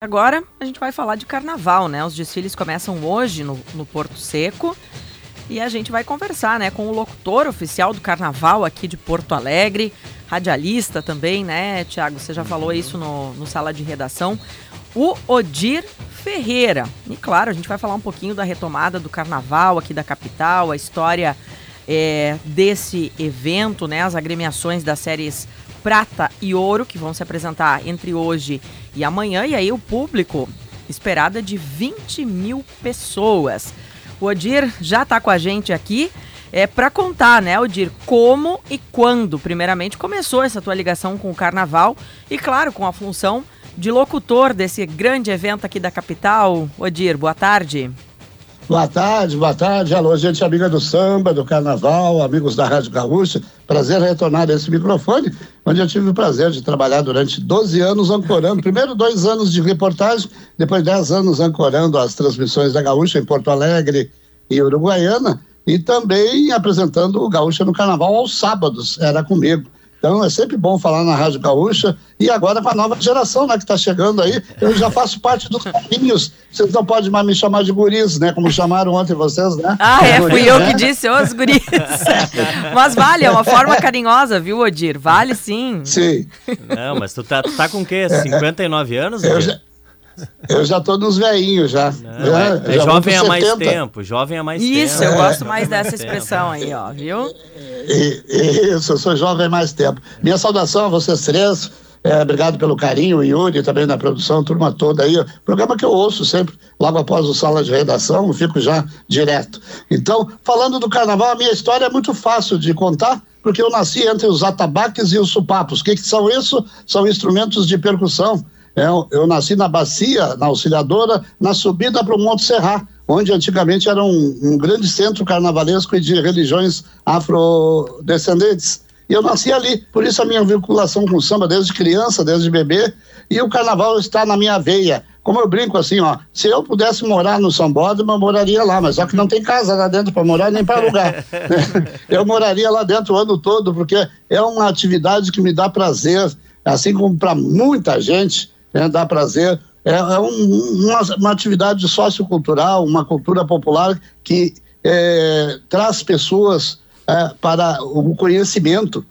Agora a gente vai falar de carnaval, né? Os desfiles começam hoje no, no Porto Seco e a gente vai conversar, né, com o locutor oficial do carnaval aqui de Porto Alegre, radialista também, né, Tiago? Você já falou isso no, no sala de redação. O Odir Ferreira. E claro, a gente vai falar um pouquinho da retomada do carnaval aqui da capital, a história é, desse evento, né? As agremiações das séries prata e ouro, que vão se apresentar entre hoje e amanhã. E aí o público esperado é de 20 mil pessoas. O Odir já está com a gente aqui é para contar, né, Odir, como e quando, primeiramente, começou essa tua ligação com o Carnaval e, claro, com a função de locutor desse grande evento aqui da capital. Odir, boa tarde. Boa tarde, boa tarde. Alô, gente amiga do samba, do carnaval, amigos da Rádio Gaúcha. Prazer retornar a esse microfone, onde eu tive o prazer de trabalhar durante 12 anos ancorando. Primeiro, dois anos de reportagem, depois, 10 anos ancorando as transmissões da Gaúcha em Porto Alegre e Uruguaiana, e também apresentando o Gaúcha no Carnaval aos sábados, era comigo. Então é sempre bom falar na Rádio Gaúcha e agora com a nova geração, né, que está chegando aí, eu já faço parte dos caminhos. Vocês não podem mais me chamar de guris, né, como chamaram ontem vocês, né? Ah, é, guris, fui eu né? que disse, os guris. mas vale, é uma forma carinhosa, viu, Odir? Vale sim. Sim. Não, mas tu tá, tu tá com o quê? 59 anos, Odir? Eu já, eu já tô nos veinhos já. Não, já, é, já jovem há mais tempo, jovem há mais Isso, tempo. Isso, eu gosto mais dessa expressão aí, ó, viu? Isso, eu sou jovem há mais tempo. Minha saudação a vocês três. É, obrigado pelo carinho, Yuri, também na produção, turma toda aí. Programa que eu ouço sempre, logo após o sala de redação, fico já direto. Então, falando do carnaval, a minha história é muito fácil de contar, porque eu nasci entre os atabaques e os supapos. O que, que são isso? São instrumentos de percussão eu, eu nasci na Bacia, na Auxiliadora, na subida para o Monte Serra, onde antigamente era um, um grande centro carnavalesco e de religiões afrodescendentes. E eu nasci ali, por isso a minha vinculação com o samba desde criança, desde bebê, e o carnaval está na minha veia. Como eu brinco assim, ó, se eu pudesse morar no São Bódromo, eu moraria lá, mas só que não tem casa lá dentro para morar nem para alugar. eu moraria lá dentro o ano todo, porque é uma atividade que me dá prazer, assim como para muita gente, né, dá prazer. É, é um, uma, uma, atividade sociocultural, uma cultura popular que é, traz pessoas é, para o conhecimento.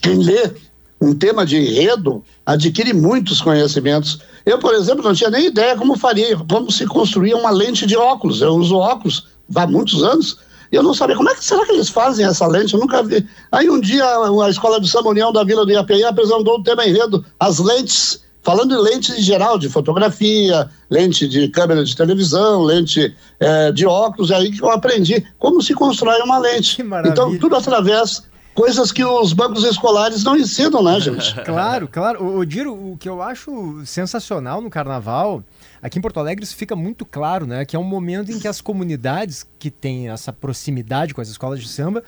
Quem lê um tema de enredo adquire muitos conhecimentos. Eu, por exemplo, não tinha nem ideia como faria, como se construía uma lente de óculos. Eu uso óculos há muitos anos. E eu não sabia como é que será que eles fazem essa lente, eu nunca vi. Aí um dia a escola de São União da Vila do IAPI apresentou o tema enredo, as lentes Falando em lentes em geral, de fotografia, lente de câmera de televisão, lente é, de óculos, é aí que eu aprendi como se constrói uma lente. Então, tudo através coisas que os bancos escolares não ensinam, né, gente? claro, claro. O, o Diro, o que eu acho sensacional no carnaval, aqui em Porto Alegre isso fica muito claro, né? Que é um momento em que as comunidades que têm essa proximidade com as escolas de samba,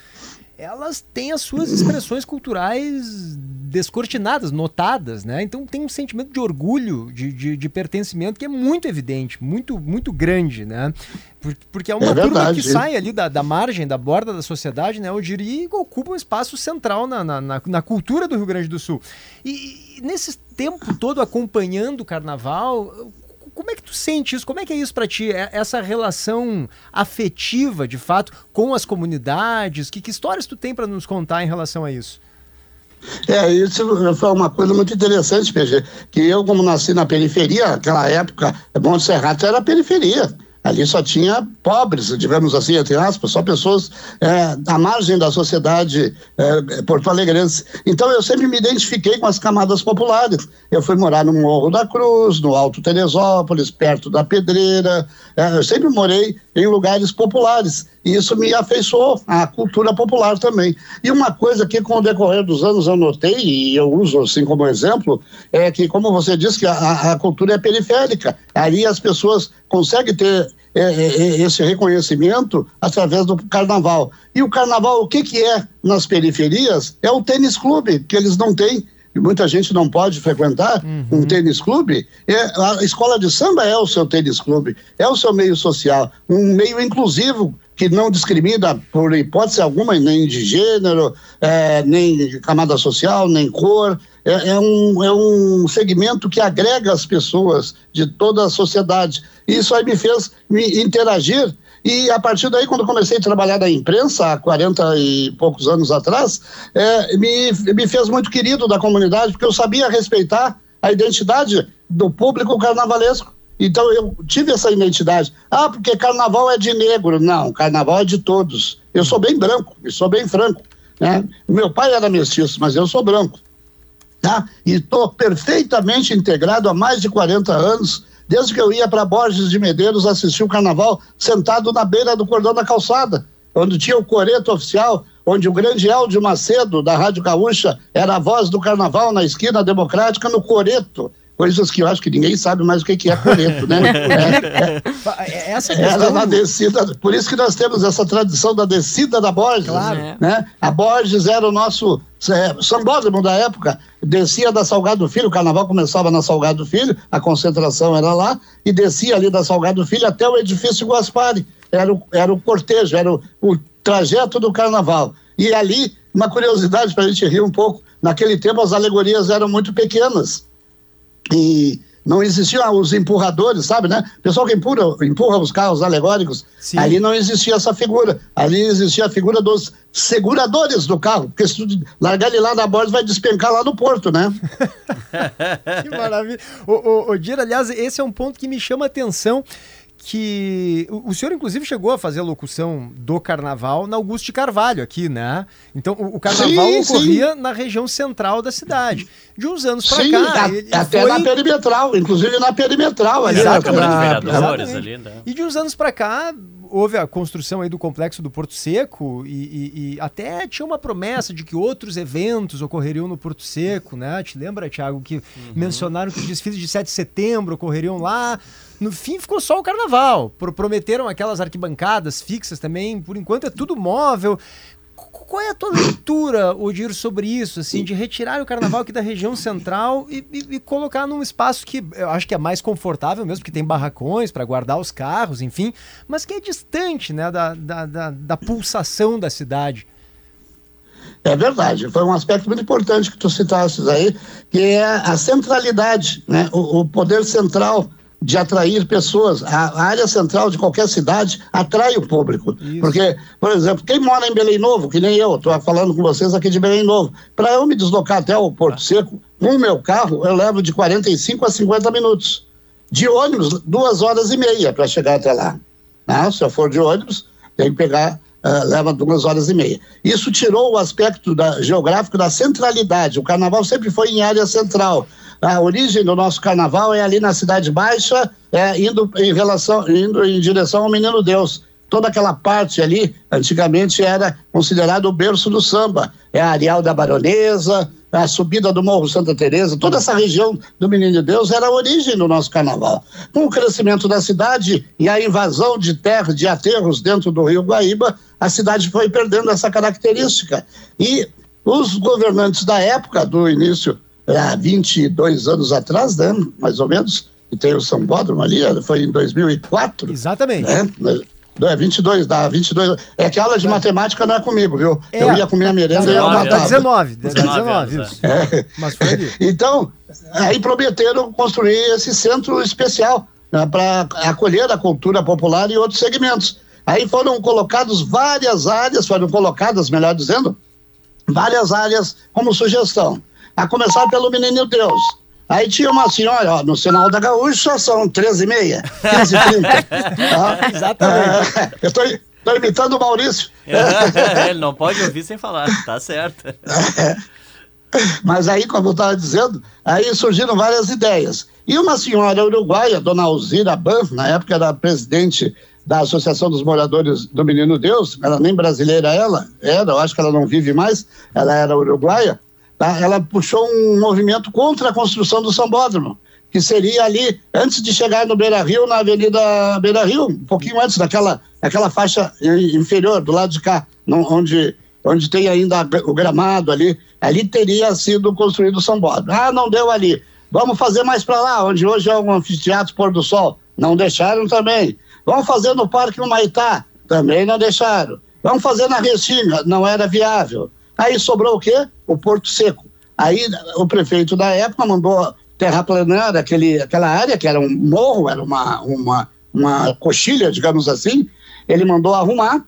elas têm as suas expressões culturais descortinadas, notadas, né? Então tem um sentimento de orgulho, de, de, de pertencimento que é muito evidente, muito, muito grande, né? Porque é uma é turma que sai ali da, da margem, da borda da sociedade, né? O Jiri ocupa um espaço central na, na, na, na cultura do Rio Grande do Sul. E, e nesse tempo todo acompanhando o carnaval, tu sente isso? Como é que é isso para ti? É, essa relação afetiva, de fato, com as comunidades? Que, que histórias tu tem para nos contar em relação a isso? É, isso foi uma coisa muito interessante, PG, que eu, como nasci na periferia, naquela época, Monte Serrato era periferia. Ali só tinha pobres, digamos assim, entre aspas, só pessoas é, à margem da sociedade é, porto-alegrense. Então eu sempre me identifiquei com as camadas populares. Eu fui morar no Morro da Cruz, no Alto Teresópolis, perto da Pedreira. É, eu sempre morei em lugares populares. E isso me afeiçoou à cultura popular também. E uma coisa que, com o decorrer dos anos, eu notei, e eu uso assim como exemplo, é que, como você disse, que a, a cultura é periférica. Ali as pessoas conseguem ter esse reconhecimento através do carnaval. E o carnaval, o que, que é nas periferias? É o tênis clube, que eles não têm muita gente não pode frequentar uhum. um tênis clube, é, a escola de samba é o seu tênis clube, é o seu meio social, um meio inclusivo que não discrimina por hipótese alguma, nem de gênero, é, nem camada social, nem cor. É, é, um, é um segmento que agrega as pessoas de toda a sociedade. Isso aí me fez me interagir e a partir daí, quando comecei a trabalhar na imprensa, há 40 e poucos anos atrás, é, me, me fez muito querido da comunidade, porque eu sabia respeitar a identidade do público carnavalesco. Então eu tive essa identidade. Ah, porque carnaval é de negro. Não, carnaval é de todos. Eu sou bem branco, e sou bem franco. Né? Meu pai era mestiço, mas eu sou branco. Tá? E estou perfeitamente integrado há mais de 40 anos Desde que eu ia para Borges de Medeiros assistir o carnaval, sentado na beira do cordão da calçada, onde tinha o coreto oficial, onde o grande Eldio Macedo, da Rádio Gaúcha, era a voz do carnaval na esquina democrática, no coreto coisas que eu acho que ninguém sabe mais o que, é coreto, né? é, é, Essa questão... Era na descida, por isso que nós temos essa tradição da descida da Borges, claro. né? A Borges era o nosso é, sambódromo da época, descia da Salgado Filho, o carnaval começava na Salgado Filho, a concentração era lá, e descia ali da Salgado Filho até o edifício Guaspari, era o, era o cortejo, era o, o trajeto do carnaval. E ali, uma curiosidade para a gente rir um pouco, naquele tempo as alegorias eram muito pequenas, e não existiam os empurradores, sabe, né? O pessoal que empurra, empurra os carros alegóricos, Sim. ali não existia essa figura. Ali existia a figura dos seguradores do carro, porque se tu largar ele lá na borda, vai despencar lá no porto, né? que maravilha. Ô, ô Dira, aliás, esse é um ponto que me chama a atenção que o, senhor inclusive chegou a fazer a locução do carnaval na Augusto de Carvalho aqui, né? Então o, o carnaval sim, ocorria sim. na região central da cidade. De uns anos para cá, a, até foi... na perimetral, inclusive na perimetral ali. Na, Exatamente. ali, né? E de uns anos para cá houve a construção aí do complexo do Porto Seco e, e, e, até tinha uma promessa de que outros eventos ocorreriam no Porto Seco, né? Te lembra, Thiago, que uhum. mencionaram que os desfiles de 7 de setembro ocorreriam lá. No fim ficou só o carnaval. Prometeram aquelas arquibancadas fixas também. Por enquanto é tudo móvel. Qual é a tua leitura, Odir, sobre isso, assim, de retirar o carnaval aqui da região central e, e, e, colocar num espaço que eu acho que é mais confortável mesmo, porque tem barracões para guardar os carros, enfim, mas que é distante, né, da, da, da, da pulsação da cidade. É verdade, foi um aspecto muito importante que tu citaste aí, que é a centralidade, né, o, o poder central de atrair pessoas. A, área central de qualquer cidade atrai o público. Isso. Porque, por exemplo, quem mora em Belém Novo, que nem eu, estou falando com vocês aqui de Belém Novo, para eu me deslocar até o Porto Seco, com o meu carro, eu levo de 45 a 50 minutos. De ônibus, duas horas e meia para chegar até lá. Né? Se eu for de ônibus, tem que pegar Uh, leva duas horas e meia. Isso tirou o aspecto da, geográfico da centralidade. O carnaval sempre foi em área central. A origem do nosso carnaval é ali na Cidade Baixa, é, indo em relação, indo em direção ao Menino Deus. Toda aquela parte ali, antigamente era considerado o berço do samba. É a Areal da Baronesa, a subida do Morro Santa Teresa, toda essa região do Menino Deus era a origem do nosso carnaval. Com o crescimento da cidade e a invasão de terra, de aterros dentro do Rio Guaíba, a cidade foi perdendo essa característica. E os governantes da época, do início há 22 anos atrás, né, mais ou menos, e tem o São Bódromo ali, foi em 2004. Exatamente. Né? É 22, dá 22. É que aula de é. matemática não é comigo, viu? É. Eu ia comer a merenda e eu matava. Dá 19, dá 19, isso. É. Mas foi ali. Então, aí prometeram construir esse centro especial né, para acolher a cultura popular e outros segmentos. Aí foram colocados várias áreas, foram colocadas, melhor dizendo, várias áreas como sugestão a começar pelo Menino Deus. Aí tinha uma senhora, ó, no sinal da Gaúcha são 13h30, 15h30. ah, Exatamente. É, eu estou Estou imitando o Maurício. Ele não pode ouvir sem falar, tá certo. Mas aí, como eu estava dizendo, aí surgiram várias ideias. E uma senhora uruguaia, dona Alzira Ban, na época era presidente da Associação dos Moradores do Menino Deus, ela nem brasileira ela, era, eu acho que ela não vive mais, ela era uruguaia, Tá? Ela puxou um movimento contra a construção do Sambódromo, que seria ali, antes de chegar no Beira Rio, na Avenida Beira Rio, um pouquinho antes daquela, daquela faixa inferior, do lado de cá, onde, onde tem ainda o gramado ali. Ali teria sido construído o Sambódromo. Ah, não deu ali. Vamos fazer mais para lá, onde hoje é um anfiteatro pôr do sol. Não deixaram também. Vamos fazer no Parque Humaitá. Também não deixaram. Vamos fazer na Restinga. Não era viável. Aí sobrou o quê? O Porto Seco. Aí o prefeito da época mandou terraplanar aquele, aquela área, que era um morro, era uma, uma, uma coxilha, digamos assim, ele mandou arrumar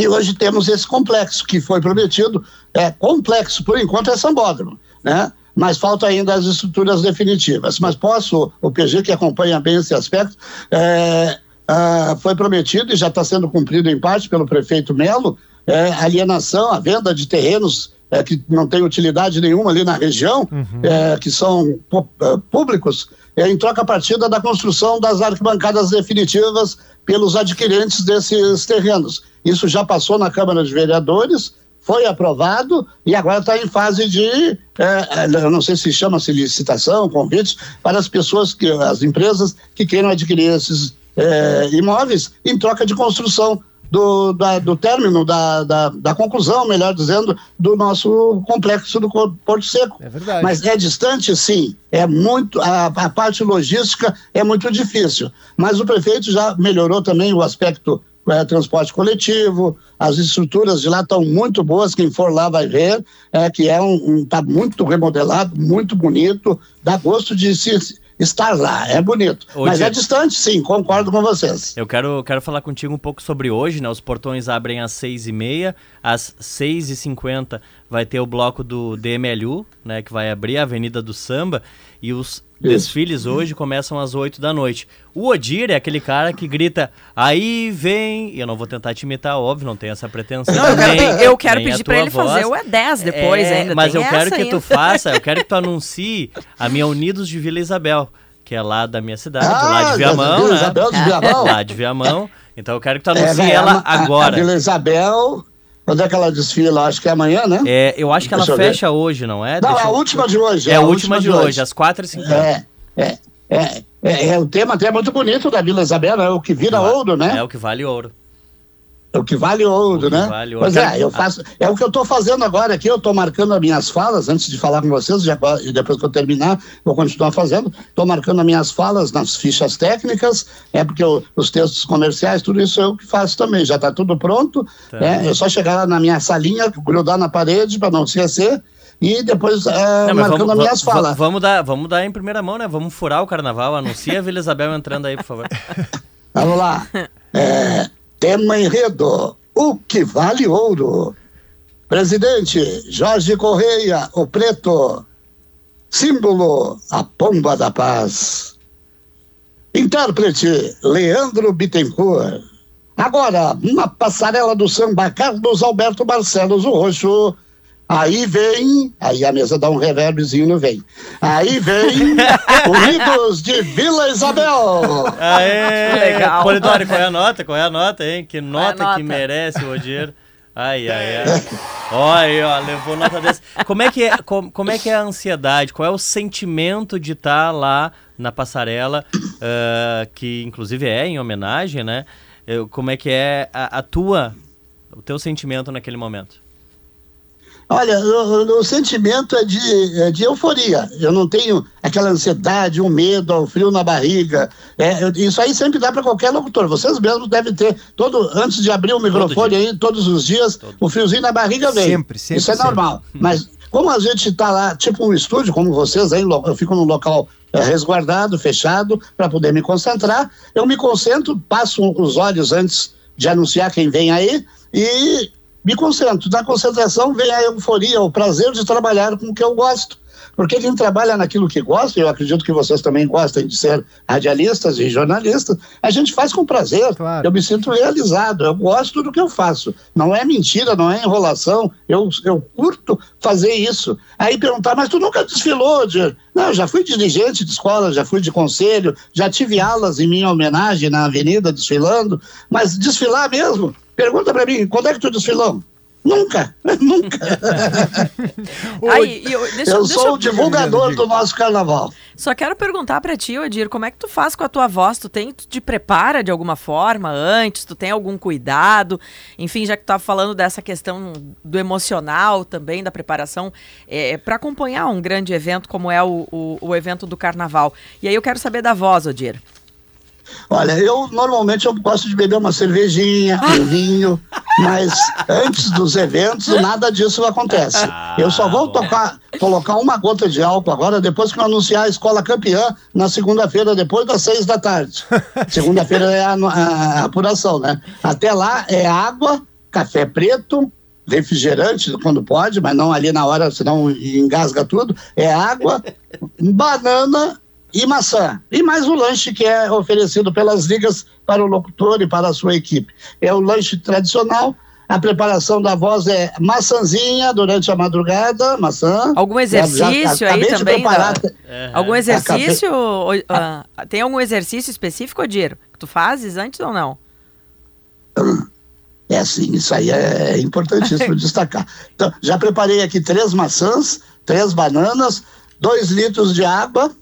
e hoje temos esse complexo que foi prometido, é complexo, por enquanto é sambódromo, né? Mas falta ainda as estruturas definitivas. Mas posso, o PG que acompanha bem esse aspecto, é, ah, foi prometido e já está sendo cumprido em parte pelo prefeito Melo, é, alienação, a venda de terrenos é, que não tem utilidade nenhuma ali na região, uhum. é, que são é, públicos, é, em troca partida da construção das arquibancadas definitivas pelos adquirentes desses terrenos. Isso já passou na Câmara de Vereadores, foi aprovado e agora está em fase de, é, é, não sei se chama-se licitação, convites, para as pessoas, que, as empresas que queiram adquirir esses é, imóveis em troca de construção do, da, do término, da, da, da, conclusão, melhor dizendo, do nosso complexo do Porto Seco. É verdade. Mas é distante, sim. É muito, a, a parte logística é muito difícil. Mas o prefeito já melhorou também o aspecto é, transporte coletivo, as estruturas de lá estão muito boas, quem for lá vai ver, é, que é um, um tá muito remodelado, muito bonito, dá gosto de se estar lá, é bonito. Hoje... Mas é distante, sim, concordo com vocês. Eu quero, quero falar contigo um pouco sobre hoje, né? Os portões abrem às seis e meia, às seis e cinquenta vai ter o bloco do DMLU, né? Que vai abrir a Avenida do Samba e os desfiles hoje começam às 8 da noite. O Odir é aquele cara que grita, aí vem. E eu não vou tentar te imitar, óbvio, não tenho essa pretensão. Não, eu quero, nem, eu quero pedir pra ele voz. fazer o E10 depois é, ainda. Mas eu quero que ainda. tu faça, eu quero que tu anuncie a minha Unidos de Vila Isabel, que é lá da minha cidade, ah, lá de Viamão. Vila né? Isabel de Viamão. lá de Viamão. Então eu quero que tu anuncie é, ela a, agora. A Vila Isabel quando é que ela desfila? Acho que é amanhã, né? É, eu acho que Deixa ela fecha hoje, não é? Não, Deixa é a eu... última de hoje. É, é a última, de, hoje, hoje, às 4h50. É, é, é, é, é, o tema até é muito bonito da Vila Isabel, é o que vira ouro, né? É o que vale ouro. É o que vale ouro, né? Vale ouro. Pois é, eu faço. É o que eu estou fazendo agora aqui. Eu estou marcando as minhas falas antes de falar com vocês, já, e depois que eu terminar, vou continuar fazendo. Estou marcando as minhas falas nas fichas técnicas, é porque eu, os textos comerciais, tudo isso eu que faço também. Já está tudo pronto. Tá. É, é só chegar lá na minha salinha, grudar na parede para não esquecer e depois é, não, marcando vamos, as minhas falas. Vamos dar, vamos dar em primeira mão, né? Vamos furar o carnaval. Anuncia a Vila Isabel entrando aí, por favor. vamos lá. É, Tema enredo: O que vale ouro? Presidente Jorge Correia, o preto. Símbolo: a pomba da paz. Intérprete: Leandro Bittencourt. Agora, uma passarela do samba Carlos Alberto Barcelos, o roxo. Aí vem, aí a mesa dá um reverbzinho no vem. Aí vem Unidos de Vila Isabel. Aê, legal. Polidori, qual é a nota? Qual é a nota, hein? Que nota, nota? que merece o Odier. Ai, ai, ai. Olha aí, ó, levou nota dessa. Como é, que é, como, como é que é a ansiedade? Qual é o sentimento de estar tá lá na passarela, uh, que inclusive é em homenagem, né? Como é que é a, a tua, o teu sentimento naquele momento? Olha, o, o sentimento é de, é de euforia. Eu não tenho aquela ansiedade, o um medo, o um frio na barriga. É, eu, isso aí sempre dá para qualquer locutor. Vocês mesmos devem ter, todo, antes de abrir o microfone aí, todos os dias, todo. o friozinho na barriga vem. Sempre, sempre. Isso é sempre. normal. Mas como a gente está lá, tipo um estúdio, como vocês aí, eu fico num local é, resguardado, fechado, para poder me concentrar. Eu me concentro, passo os olhos antes de anunciar quem vem aí e me concentro. Da concentração vem a euforia, o prazer de trabalhar com o que eu gosto. Porque quem trabalha naquilo que gosta, eu acredito que vocês também gostem de ser radialistas e jornalistas, a gente faz com prazer. Claro. Eu me sinto realizado, eu gosto do que eu faço. Não é mentira, não é enrolação, eu, eu curto fazer isso. Aí perguntar, mas tu nunca desfilou? De... Não, já fui dirigente de escola, já fui de conselho, já tive alas em minha homenagem na avenida desfilando, mas desfilar mesmo, Pergunta para mim, quando é que tu desfilou? Nunca, nunca. Aí, eu, deixa, eu deixa sou eu... o divulgador do nosso carnaval. Só quero perguntar para ti, Odir, como é que tu faz com a tua voz? Tu tem, tu te prepara de alguma forma antes? Tu tem algum cuidado? Enfim, já que tu tá falando dessa questão do emocional também, da preparação, é, para acompanhar um grande evento como é o, o, o evento do carnaval. E aí eu quero saber da voz, Odir. Olha, eu normalmente eu gosto de beber uma cervejinha, um vinho. mas antes dos eventos nada disso acontece. Ah, eu só vou tocar, colocar uma gota de álcool agora depois que eu anunciar a escola campeã na segunda-feira, depois das seis da tarde. Segunda-feira é a, a apuração, né? Até lá é água, café preto, refrigerante quando pode, mas não ali na hora, senão engasga tudo. É água, banana e maçã. E mais o lanche que é oferecido pelas ligas para o locutor e para a sua equipe. É o lanche tradicional. A preparação da voz é maçãzinha durante a madrugada, maçã. Algum exercício já, já, aí também? Preparar, da... uhum. Algum exercício? Uh, tem algum exercício específico, Odiro, que tu fazes antes ou não? É sim, isso aí é importantíssimo destacar. Então, já preparei aqui três maçãs, três bananas, dois litros de água,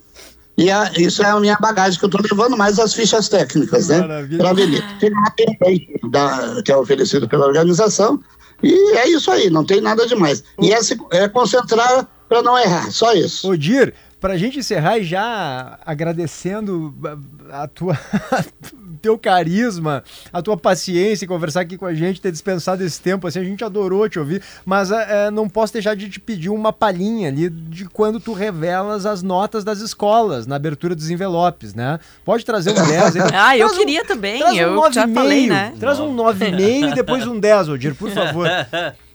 e a, isso é a minha bagagem que eu estou levando, mais as fichas técnicas, né? Para. Da, que é oferecido pela organização, e é isso aí, não tem nada demais. E é, é concentrar para não errar, só isso. Ô, Dir, para a gente encerrar e já agradecendo a tua teu carisma, a tua paciência em conversar aqui com a gente, ter dispensado esse tempo, assim, a gente adorou te ouvir, mas é, não posso deixar de te pedir uma palhinha ali de quando tu revelas as notas das escolas na abertura dos envelopes, né? Pode trazer um 10 aí. ah, eu queria também, traz um eu já falei, né? Traz um 9,5 e depois um 10, Odir, por favor.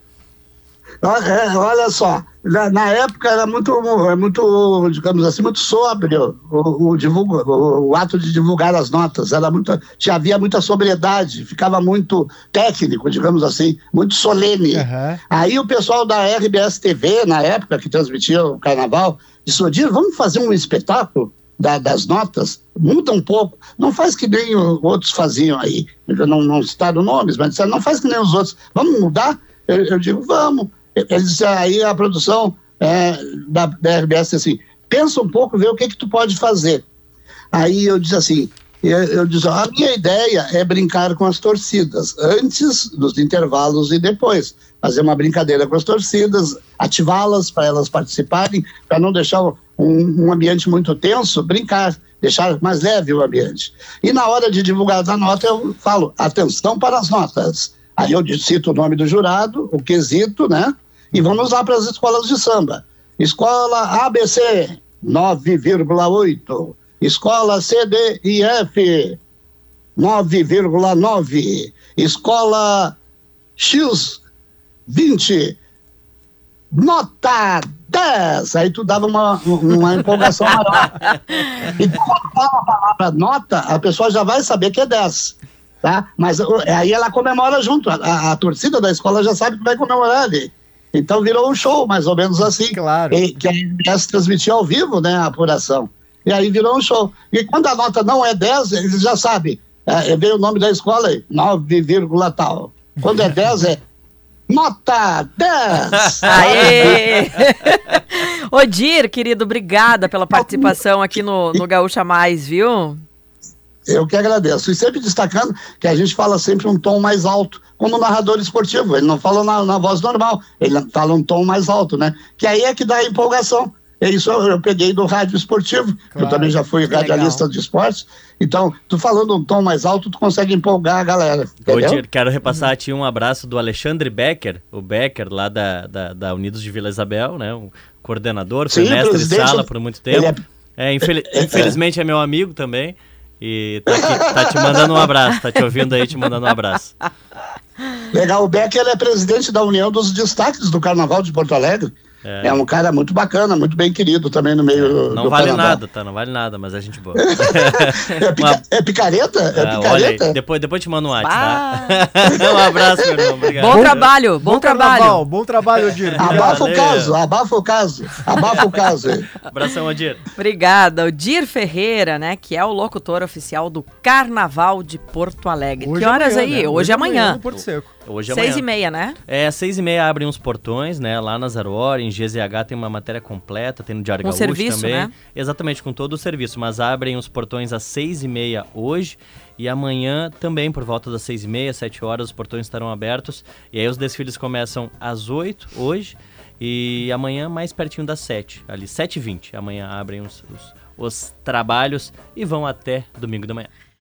Olha só, na, na, época era muito, é muito, digamos assim, muito sóbrio o, o, divulga, o, o, ato de divulgar as notas. Era muito, já havia muita sobriedade, ficava muito técnico, digamos assim, muito solene. Uhum. Aí o pessoal da RBS TV, na época, que transmitia o carnaval, disse: vamos fazer um espetáculo? Da, das notas, muda um pouco, não faz que nem outros faziam aí, não, não citaram nomes, mas disseram, não faz que nem os outros, vamos mudar? Eu, eu digo, vamos. Eles, aí a produção é, da, da RBS assim, pensa um pouco, vê o que que tu pode fazer. Aí eu disse assim, eu, eu disse, a minha ideia é brincar com as torcidas, antes dos intervalos e depois. Fazer uma brincadeira com as torcidas, ativá-las para elas participarem, para não deixar um, um, ambiente muito tenso, brincar, deixar mais leve o ambiente. E na hora de divulgar a nota, eu falo, atenção para as notas. Aí eu cito o nome do jurado, o quesito, né? E vamos lá para as escolas de samba. Escola ABC, 9,8. Escola CDIF, 9,9. Escola X, 20. Nota 10. Aí tu dava uma, uma empolgação maior. E quando fala a palavra nota, a pessoa já vai saber que é 10 tá? Mas aí ela comemora junto, a, a, torcida da escola já sabe que vai comemorar ali. Então virou um show, mais ou menos assim. Claro. E, que a RBS transmitia ao vivo, né, a apuração. E aí virou um show. E quando a nota não é 10, eles já sabem. É, veio o nome da escola aí, 9, tal. Quando é 10, é nota 10! Aê! Odir, querido, obrigada pela participação aqui no, no Gaúcha Mais, viu? Eu que agradeço. E sempre destacando que a gente fala sempre um tom mais alto, como narrador esportivo. Ele não fala na, na voz normal, ele fala um tom mais alto, né? Que aí é que dá a empolgação. É isso eu, eu peguei do rádio esportivo, claro, eu também já fui radialista legal. de esportes. Então, tu falando um tom mais alto, tu consegue empolgar a galera. Hoje quero repassar aqui um abraço do Alexandre Becker, o Becker lá da, da, da Unidos de Vila Isabel, né? O coordenador, foi Sim, mestre de sala por muito tempo. É, é, infel é, infelizmente é meu amigo também. E tá, aqui, tá te mandando um abraço, tá te ouvindo aí, te mandando um abraço. Legal, o Beck ele é presidente da União dos Destaques do Carnaval de Porto Alegre. É. é. um cara muito bacana, muito bem querido também no meio é, Não vale nada, tá? Não vale nada, mas é gente boa. é, pica, Uma... é, picareta? É ah, picareta? Depois, depois te mando um WhatsApp, tá? um abraço, meu irmão. Obrigado. Bom trabalho, bom, bom trabalho. Bom trabalho, Odir. Abafa o caso, abafa o caso. Abafa o caso. Abração, Odir. Obrigada. Odir Ferreira, né, que é o locutor oficial do Carnaval de Porto Alegre. Hoje que horas amanhã, aí? Né? Hoje, Hoje amanhã. amanhã no Porto Seco. Hoje Seis e meia, né? É, seis e meia abrem os portões, né? Lá na Zero Hora, em GZH tem uma matéria completa, tem no Diário com Gaúcho serviço, também. Né? Exatamente, com todo o serviço. Mas abrem os portões às seis e meia hoje. E amanhã também, por volta das seis e meia, sete horas, os portões estarão abertos. E aí os desfiles começam às oito hoje. E amanhã mais pertinho das sete, ali sete e vinte. Amanhã abrem os, os, os trabalhos e vão até domingo da manhã.